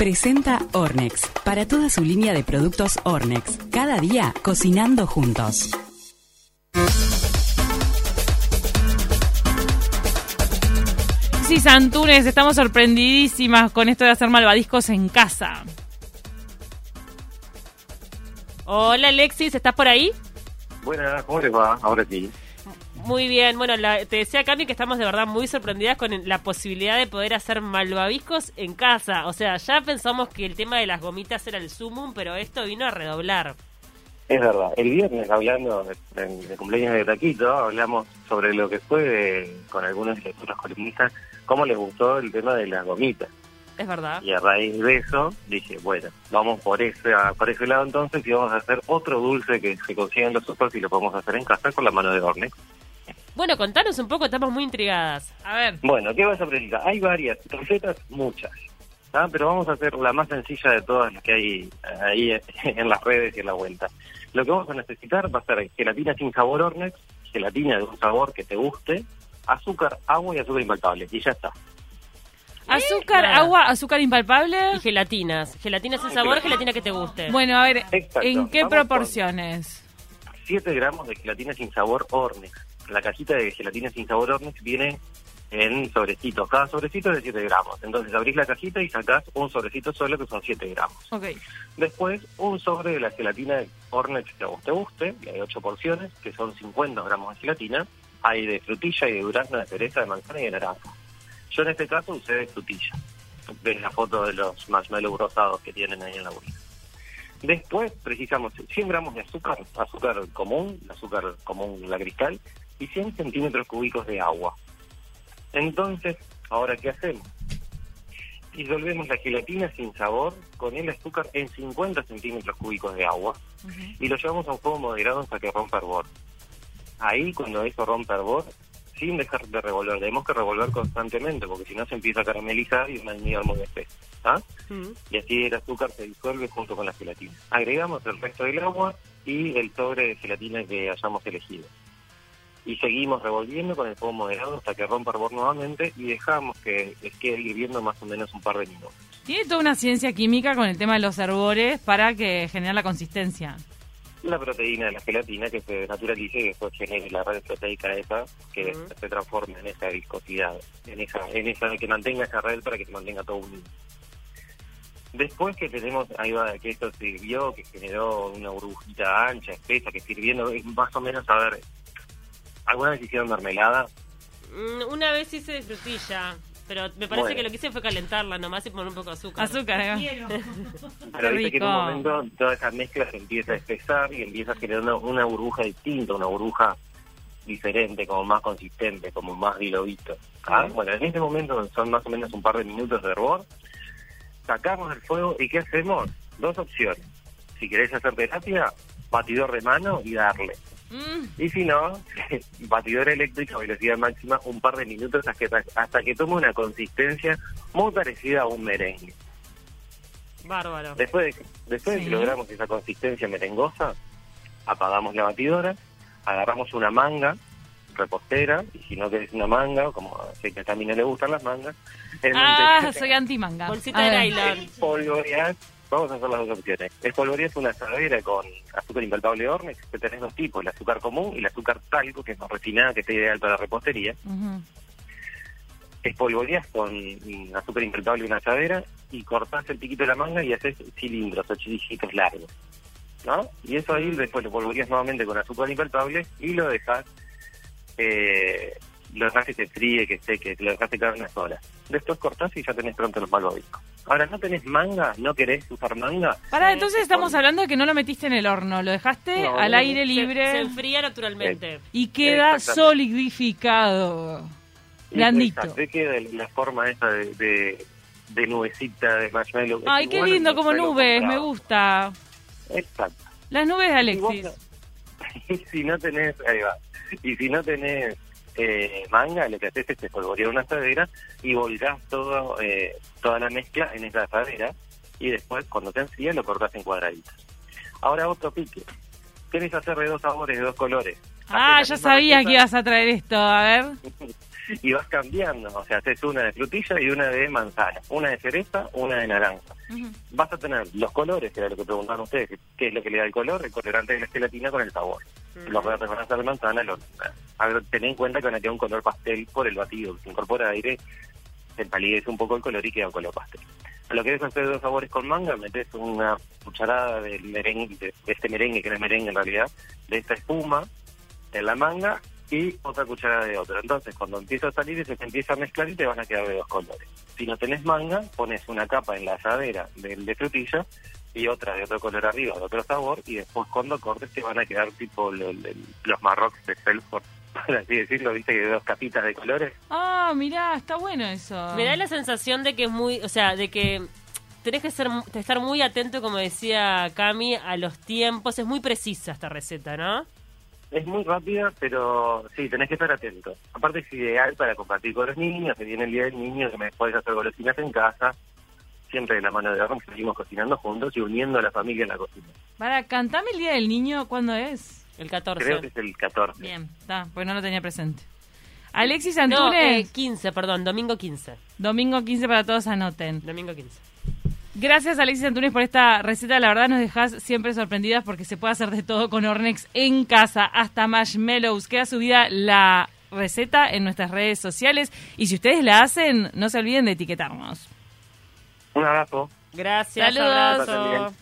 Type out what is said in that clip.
Presenta Ornex, para toda su línea de productos Ornex. Cada día cocinando juntos. Sí, Santunes, estamos sorprendidísimas con esto de hacer malvadiscos en casa. Hola Alexis, ¿estás por ahí? Buenas, ¿cómo les va? Ahora sí. Muy bien, bueno, la- te decía Cami que estamos de verdad muy sorprendidas con la posibilidad de poder hacer malvaviscos en casa. O sea, ya pensamos que el tema de las gomitas era el sumum, pero esto vino a redoblar. Es verdad, el viernes hablando de, de cumpleaños de Taquito, hablamos sobre lo que fue de- con algunos de los columnistas, cómo les gustó el tema de las gomitas. Es verdad. Y a raíz de eso dije, bueno, vamos por ese, por ese lado entonces y vamos a hacer otro dulce que se consigue en los super y lo podemos hacer en casa con la mano de Ornex. Bueno, contanos un poco, estamos muy intrigadas. A ver. Bueno, ¿qué vas a practicar? Hay varias recetas, muchas, ¿ah? pero vamos a hacer la más sencilla de todas las que hay ahí en las redes y en la vuelta. Lo que vamos a necesitar va a ser gelatina sin sabor Ornex, gelatina de un sabor que te guste, azúcar, agua y azúcar impalpable, y ya está. Azúcar, Nada. agua, azúcar impalpable. Y gelatinas. Gelatinas sin sabor, claro. gelatina que te guste. Bueno, a ver, Exacto. ¿en qué Vamos proporciones? 7 gramos de gelatina sin sabor Ornex. La cajita de gelatina sin sabor Ornex viene en sobrecitos. Cada sobrecito es de 7 gramos. Entonces abrís la cajita y sacás un sobrecito solo que son 7 gramos. Ok. Después, un sobre de la gelatina de Ornex que a vos te guste, y hay 8 porciones, que son 50 gramos de gelatina. Hay de frutilla y de durazno, de cereza, de manzana y de naranja. Yo en este caso usé de frutilla. Ves la foto de los marshmallows rosados que tienen ahí en la bolsa. Después precisamos 100 gramos de azúcar, azúcar común, azúcar común, la cristal, y 100 centímetros cúbicos de agua. Entonces, ¿ahora qué hacemos? Disolvemos la gelatina sin sabor con el azúcar en 50 centímetros cúbicos de agua y lo llevamos a un fuego moderado hasta que rompa hervor. Ahí, cuando eso rompa hervor, sin dejar de revolver, tenemos que revolver constantemente porque si no se empieza a caramelizar y es un almíbar muy espeso. ¿ah? Mm. y así el azúcar se disuelve junto con la gelatina. Agregamos el resto del agua y el sobre de gelatina que hayamos elegido. Y seguimos revolviendo con el fuego moderado hasta que rompa hervor nuevamente y dejamos que quede hirviendo más o menos un par de minutos. Tiene toda una ciencia química con el tema de los herbores para que genere la consistencia. La proteína de la gelatina que se naturalice y después genere la red proteica esa que se transforme en esa viscosidad, en esa, en esa que mantenga esa red para que se mantenga todo unido. Después que tenemos, ahí va, que esto sirvió, que generó una burbujita ancha, espesa, que sirviendo más o menos, a ver, ¿alguna vez hicieron mermelada? Mm, Una vez hice de frutilla, pero me parece Bueno. que lo que hice fue calentarla nomás y poner un poco de azúcar. Azúcar, ¿eh? Pero viste que en un momento toda esa mezcla se empieza a espesar y empieza a generar una, una burbuja distinta, una burbuja diferente, como más consistente, como más dilobito. ¿ah? Bueno, en este momento son más o menos un par de minutos de hervor. Sacamos del fuego y ¿qué hacemos? Dos opciones. Si querés hacer terapia, batidor de mano y darle. Mm, Y si no, batidor eléctrico a velocidad máxima un par de minutos hasta que, hasta que tome una consistencia muy parecida a un merengue. Bárbaro. Después de, después de que logramos esa consistencia merengosa, apagamos la batidora, agarramos una manga repostera, y si no querés una manga, como sé que a mí no le gustan las mangas, Ah, soy anti-manga. Bolsita A de nylon. Vamos a hacer las dos opciones. Espolvoreás una asadera con azúcar impalpable Ornex, que tenés dos tipos, el azúcar común y el azúcar talco, que es más refinada, que está ideal para la repostería. Ujú. espolvoreás con mm, azúcar impalpable una asadera y cortás el piquito de la manga y haces cilindros o chillitos largos. ¿No? Y eso ahí después lo polvoreás nuevamente con azúcar impalpable y lo dejas eh, lo que se fríe, que seque, que lo dejás secar unas horas. Después cortás y ya tenés pronto los malvaviscos. Ahora, ¿no tenés manga? ¿No querés usar manga? Pará, Sí, entonces estamos con- aire que no lo metiste en el horno, lo dejaste No, al aire libre Se, enfría naturalmente. y queda solidificado. Blandito. Exacto, queda de la forma esa de, de, de nubecita de marshmallow. Ay, Es qué lindo, como nubes, me gusta. Exacto. Las nubes de Y vos Alexis. no- y si no tenés, ahí va, y si no tenés eh, manga, lo que haces es espolvorear una asadera y volcás todo, eh, toda la mezcla en esa asadera y después, cuando te enfría, lo cortás en cuadraditos. Ahora otro pique. ¿Querés hacer de dos sabores, de dos colores? Ah, misma sabía receta. que ibas a traer esto, a ver. y vas cambiando. O sea, haces una de frutilla y una de manzana, una de cereza, una de naranja. Vas a tener los colores, que era lo que preguntaban ustedes, qué es lo que le da el color, el colorante de la gelatina con el sabor. Los verdes van a ser de manzana, los, a ten en cuenta que van a quedar un color pastel por el batido. Se incorpora aire, se empalidece un poco el color y queda un color pastel. Lo que debes hacer dos sabores con manga, metes una cucharada del merengue, de este merengue, que no es merengue en realidad, de esta espuma en la manga y otra cucharada de otro. Entonces, cuando empieza a salir, se empieza a mezclar y te van a quedar de dos colores. Si no tenés manga, pones una capa en la asadera del de frutilla y otra de otro color arriba, de otro sabor, y después cuando cortes te van a quedar tipo lo- lo- los marrocos de Selford, por así decirlo, viste que dos capitas de colores. Ah, mirá, está bueno eso. Me da la sensación de que es muy, o sea, de que tenés que ser, estar muy atento, como decía Cami, a los tiempos. Es muy precisa esta receta, ¿no? Es muy rápida, pero sí, tenés que estar atento. Aparte es ideal para compartir con los niños, que viene el Día del Niño, que me podés hacer golosinas en casa, siempre de la mano de que seguimos cocinando juntos y uniendo a la familia en la cocina. Para, cantame el Día del Niño, ¿cuándo es? El 14. Creo que es el 14. Bien, está, pues no lo tenía presente. Alexis No, Antunes, eh, 15, perdón, domingo 15. domingo 15 para todos, anoten. Domingo 15. Gracias Alexis Antunes por esta receta, la verdad nos dejas siempre sorprendidas porque se puede hacer de todo con Ornex en casa, hasta marshmallows. Queda subida la receta en nuestras redes sociales y si ustedes la hacen, no se olviden de etiquetarnos. Un abrazo. Gracias, Saludos. abrazo.